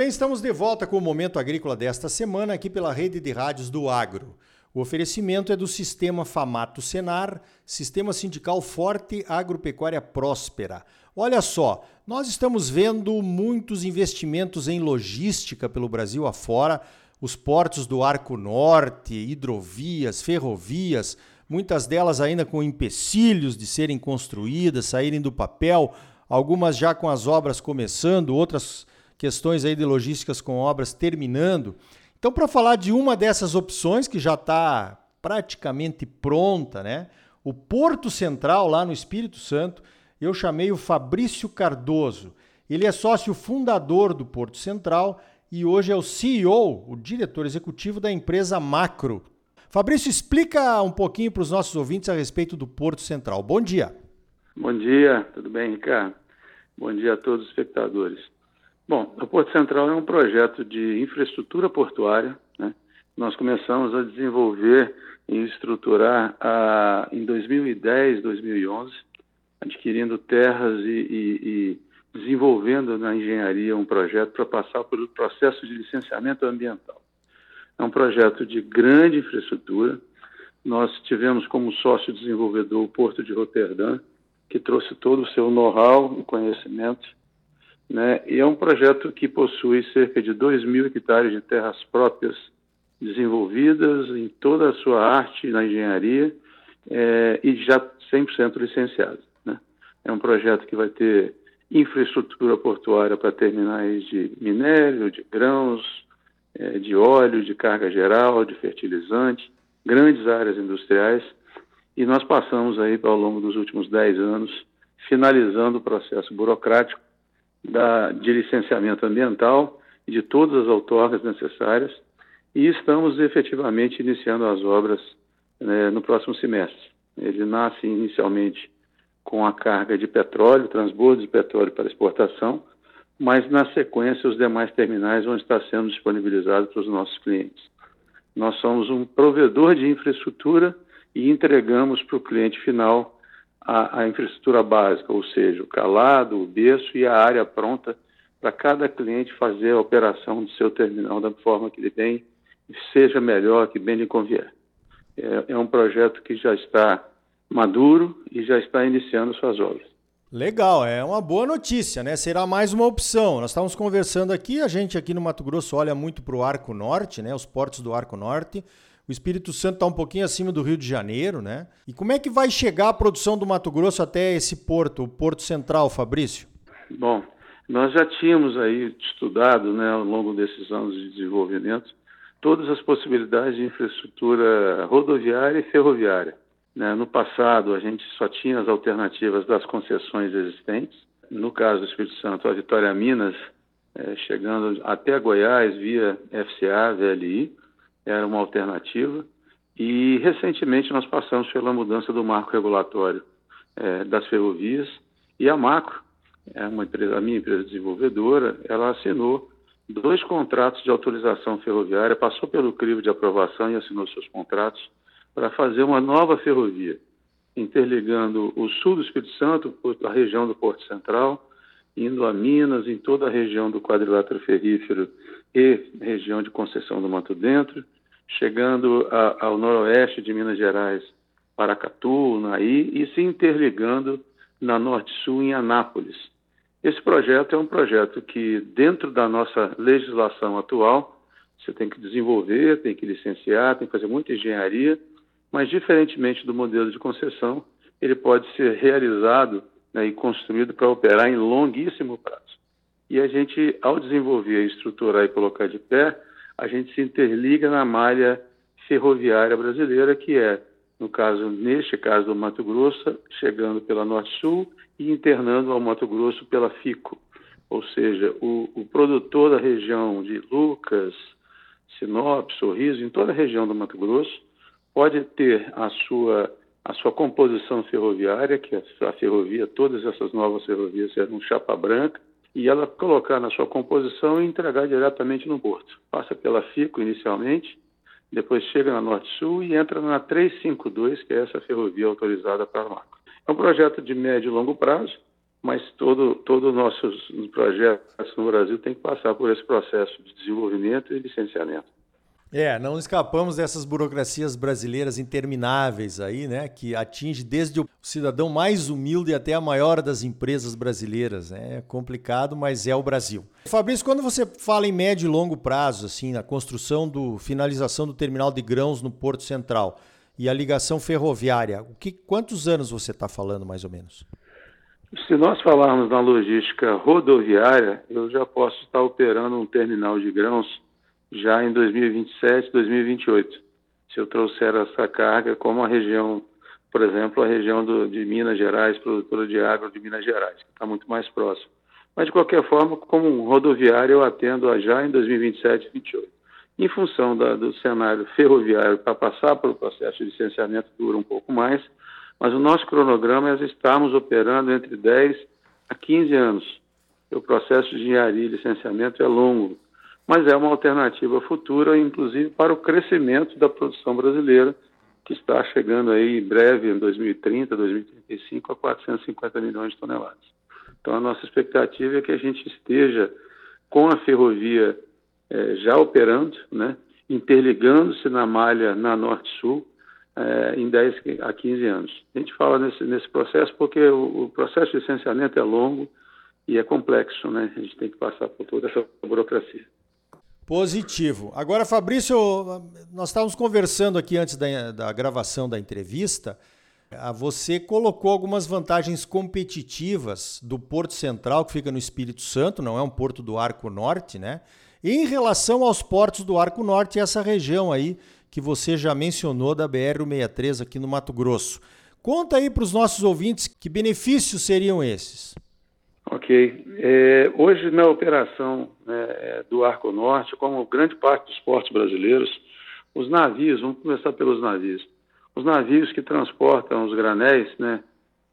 bem, estamos de volta com o Momento Agrícola desta semana aqui pela rede de rádios do Agro. O oferecimento é do Sistema Famato Senar, Sistema Sindical Forte Agropecuária Próspera. Olha só, nós estamos vendo muitos investimentos em logística pelo Brasil afora, os portos do Arco Norte, hidrovias, ferrovias, muitas delas ainda com empecilhos de serem construídas, saírem do papel, algumas já com as obras começando, outras questões aí de logísticas com obras terminando. Então, para falar de uma dessas opções que já está praticamente pronta, né? O Porto Central, lá no Espírito Santo, eu chamei o Fabrício Cardoso. Ele é sócio fundador do Porto Central e hoje é o CEO, o diretor executivo da empresa Macro. Fabrício, explica um pouquinho para os nossos ouvintes a respeito do Porto Central. Bom dia. Bom dia, tudo bem, Ricardo? Bom dia a todos os espectadores. Bom, o Porto Central é um projeto de infraestrutura portuária. Né? Nós começamos a desenvolver e estruturar a, em 2010, 2011, adquirindo terras e, e, e desenvolvendo na engenharia um projeto para passar pelo processo de licenciamento ambiental. É um projeto de grande infraestrutura. Nós tivemos como sócio desenvolvedor o Porto de Roterdã, que trouxe todo o seu know-how e conhecimento. Né? E é um projeto que possui cerca de 2 mil hectares de terras próprias desenvolvidas em toda a sua arte na engenharia é, e já 100% licenciado. Né? É um projeto que vai ter infraestrutura portuária para terminais de minério, de grãos, é, de óleo, de carga geral, de fertilizante, grandes áreas industriais. E nós passamos aí ao longo dos últimos 10 anos finalizando o processo burocrático da, de licenciamento ambiental e de todas as outorgas necessárias e estamos efetivamente iniciando as obras né, no próximo semestre. Ele nasce inicialmente com a carga de petróleo, transbordo de petróleo para exportação, mas na sequência os demais terminais vão estar sendo disponibilizados para os nossos clientes. Nós somos um provedor de infraestrutura e entregamos para o cliente final a, a, infraestrutura básica, ou seja, o calado, o berço e a área pronta para cada cliente fazer a operação do seu terminal da forma que ele bem seja melhor, que bem lhe convier. É, é um projeto que já está maduro e já está iniciando suas obras. Legal, é uma boa notícia, né? Será mais uma opção. Nós estávamos conversando aqui, a gente aqui no Mato Grosso olha muito para o Arco Norte, né? Os portos do Arco Norte. O Espírito Santo está um pouquinho acima do Rio de Janeiro, né? E como é que vai chegar a produção do Mato Grosso até esse porto, o Porto Central, Fabrício? Bom, nós já tínhamos aí estudado, né, ao longo desses anos de desenvolvimento, todas as possibilidades de infraestrutura rodoviária e ferroviária. Né? No passado, a gente só tinha as alternativas das concessões existentes. No caso do Espírito Santo, a Vitória Minas, é, chegando até Goiás via FCA, VLI, era uma alternativa. E recentemente nós passamos pela mudança do marco regulatório é, das ferrovias e a Macro, é uma empresa, a minha empresa desenvolvedora, ela assinou dois contratos de autorização ferroviária, passou pelo crivo de aprovação e assinou seus contratos para fazer uma nova ferrovia, interligando o sul do Espírito Santo, a região do Porto Central, indo a Minas, em toda a região do quadrilátero ferrífero e região de Conceição do Mato Dentro, chegando a, ao noroeste de Minas Gerais, Paracatu, Naí, e se interligando na Norte-Sul, em Anápolis. Esse projeto é um projeto que, dentro da nossa legislação atual, você tem que desenvolver, tem que licenciar, tem que fazer muita engenharia, mas, diferentemente do modelo de concessão, ele pode ser realizado né, e construído para operar em longuíssimo prazo. E a gente, ao desenvolver, estruturar e colocar de pé, a gente se interliga na malha ferroviária brasileira, que é, no caso, neste caso do Mato Grosso, chegando pela Norte-Sul e internando ao Mato Grosso pela FICO. Ou seja, o, o produtor da região de Lucas, Sinop, Sorriso, em toda a região do Mato Grosso, pode ter a sua, a sua composição ferroviária, que é a ferrovia, todas essas novas ferrovias serão chapa branca, e ela colocar na sua composição e entregar diretamente no porto. Passa pela FICO inicialmente, depois chega na Norte-Sul e entra na 352, que é essa ferrovia autorizada para a marca. É um projeto de médio e longo prazo, mas todo todo nossos projetos no Brasil tem que passar por esse processo de desenvolvimento e licenciamento. É, não escapamos dessas burocracias brasileiras intermináveis aí, né? Que atinge desde o cidadão mais humilde até a maior das empresas brasileiras. Né? É complicado, mas é o Brasil. Fabrício, quando você fala em médio e longo prazo, assim, na construção do finalização do terminal de grãos no Porto Central e a ligação ferroviária, o que, quantos anos você está falando, mais ou menos? Se nós falarmos na logística rodoviária, eu já posso estar operando um terminal de grãos já em 2027, 2028, se eu trouxer essa carga como a região, por exemplo, a região do, de Minas Gerais, produtora de agro de Minas Gerais, que está muito mais próximo. Mas, de qualquer forma, como um rodoviário, eu atendo a já em 2027 e 2028. Em função da, do cenário ferroviário, para passar pelo processo de licenciamento, dura um pouco mais, mas o nosso cronograma é estarmos operando entre 10 a 15 anos. O processo de engenharia e licenciamento é longo mas é uma alternativa futura, inclusive para o crescimento da produção brasileira, que está chegando aí em breve, em 2030, 2035, a 450 milhões de toneladas. Então, a nossa expectativa é que a gente esteja com a ferrovia eh, já operando, né, interligando-se na malha na Norte-Sul eh, em 10 a 15 anos. A gente fala nesse, nesse processo porque o, o processo de licenciamento é longo e é complexo, né? A gente tem que passar por toda essa burocracia. Positivo. Agora, Fabrício, nós estávamos conversando aqui antes da, da gravação da entrevista. Você colocou algumas vantagens competitivas do Porto Central, que fica no Espírito Santo, não é um porto do Arco Norte, né? em relação aos portos do Arco Norte, essa região aí que você já mencionou da BR-163 aqui no Mato Grosso. Conta aí para os nossos ouvintes que benefícios seriam esses. Ok. É, hoje, na operação né, é, do Arco Norte, como grande parte dos portos brasileiros, os navios, vamos começar pelos navios, os navios que transportam os granéis, né,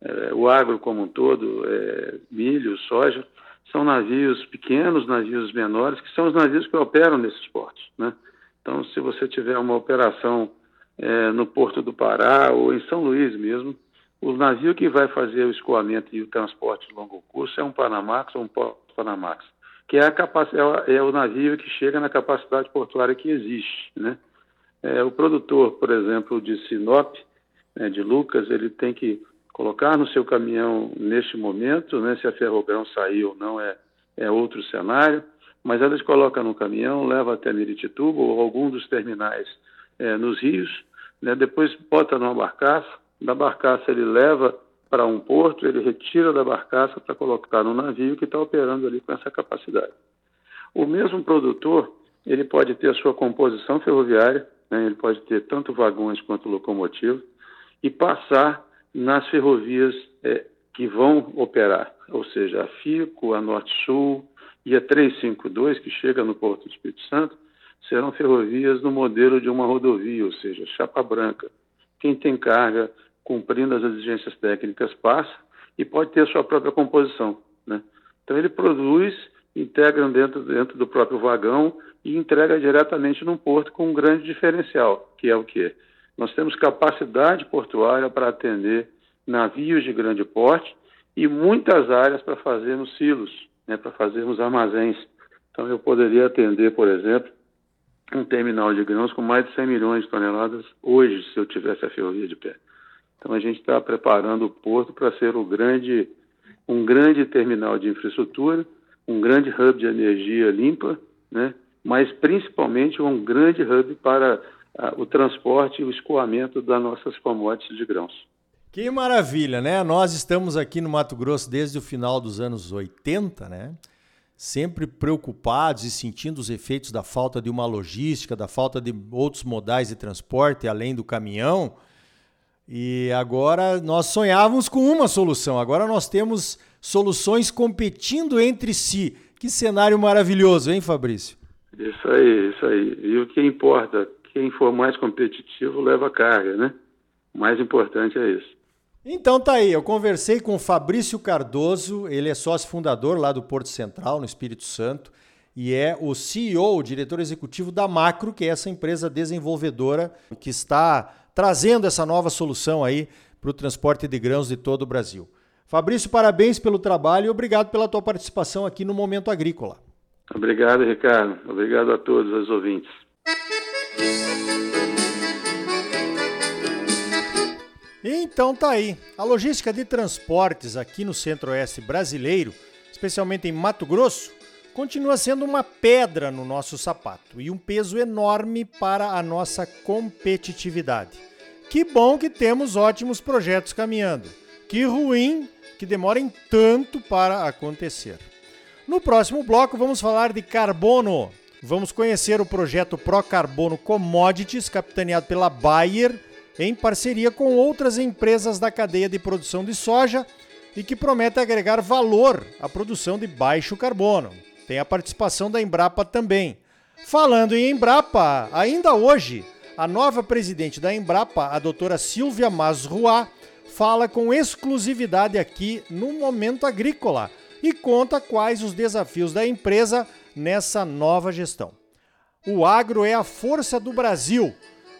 é, o agro como um todo, é, milho, soja, são navios pequenos, navios menores, que são os navios que operam nesses portos. Né? Então, se você tiver uma operação é, no Porto do Pará ou em São Luís mesmo, o navio que vai fazer o escoamento e o transporte de longo curso é um Panamax ou um Panamax, que é, a é, é o navio que chega na capacidade portuária que existe. Né? É, o produtor, por exemplo, de Sinop, né, de Lucas, ele tem que colocar no seu caminhão neste momento, né, se a ferrogrão sair ou não é, é outro cenário, mas eles colocam no caminhão, leva até Miritituba ou algum dos terminais é, nos rios, né, depois bota numa barcaça, da barcaça ele leva para um porto, ele retira da barcaça para colocar no navio que está operando ali com essa capacidade. O mesmo produtor, ele pode ter a sua composição ferroviária, né, ele pode ter tanto vagões quanto locomotiva, e passar nas ferrovias é, que vão operar, ou seja, a FICO, a Norte-Sul e a 352, que chega no Porto do Espírito Santo, serão ferrovias no modelo de uma rodovia, ou seja, chapa branca. Quem tem carga cumprindo as exigências técnicas, passa e pode ter a sua própria composição. Né? Então ele produz, integra dentro, dentro do próprio vagão e entrega diretamente num porto com um grande diferencial, que é o quê? Nós temos capacidade portuária para atender navios de grande porte e muitas áreas para fazermos silos, né, para fazermos armazéns. Então eu poderia atender, por exemplo, um terminal de grãos com mais de 100 milhões de toneladas hoje, se eu tivesse a ferrovia de pé. Então a gente está preparando o porto para ser o grande, um grande terminal de infraestrutura, um grande hub de energia limpa, né? mas principalmente um grande hub para o transporte e o escoamento das nossas commodities de grãos. Que maravilha, né? Nós estamos aqui no Mato Grosso desde o final dos anos 80, né? Sempre preocupados e sentindo os efeitos da falta de uma logística, da falta de outros modais de transporte além do caminhão. E agora nós sonhávamos com uma solução, agora nós temos soluções competindo entre si. Que cenário maravilhoso, hein, Fabrício? Isso aí, isso aí. E o que importa, quem for mais competitivo leva carga, né? O mais importante é isso. Então tá aí, eu conversei com o Fabrício Cardoso, ele é sócio fundador lá do Porto Central, no Espírito Santo, e é o CEO, o diretor executivo da Macro, que é essa empresa desenvolvedora que está trazendo essa nova solução aí para o transporte de grãos de todo o Brasil. Fabrício, parabéns pelo trabalho e obrigado pela tua participação aqui no Momento Agrícola. Obrigado, Ricardo. Obrigado a todos os ouvintes. Então tá aí. A logística de transportes aqui no Centro-Oeste brasileiro, especialmente em Mato Grosso, continua sendo uma pedra no nosso sapato e um peso enorme para a nossa competitividade. Que bom que temos ótimos projetos caminhando. Que ruim que demorem tanto para acontecer. No próximo bloco vamos falar de carbono. Vamos conhecer o projeto Pro Carbono Commodities, capitaneado pela Bayer, em parceria com outras empresas da cadeia de produção de soja e que promete agregar valor à produção de baixo carbono. Tem a participação da Embrapa também. Falando em Embrapa, ainda hoje, a nova presidente da Embrapa, a doutora Silvia Masruá, fala com exclusividade aqui no Momento Agrícola e conta quais os desafios da empresa nessa nova gestão. O agro é a força do Brasil.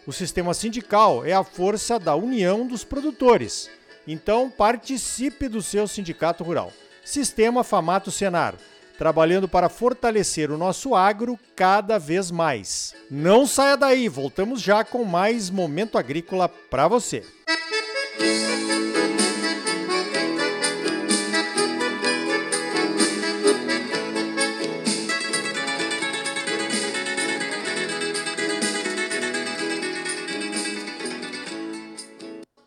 O sistema sindical é a força da união dos produtores. Então, participe do seu sindicato rural. Sistema Famato Senar, trabalhando para fortalecer o nosso agro cada vez mais. Não saia daí, voltamos já com mais Momento Agrícola para você. Música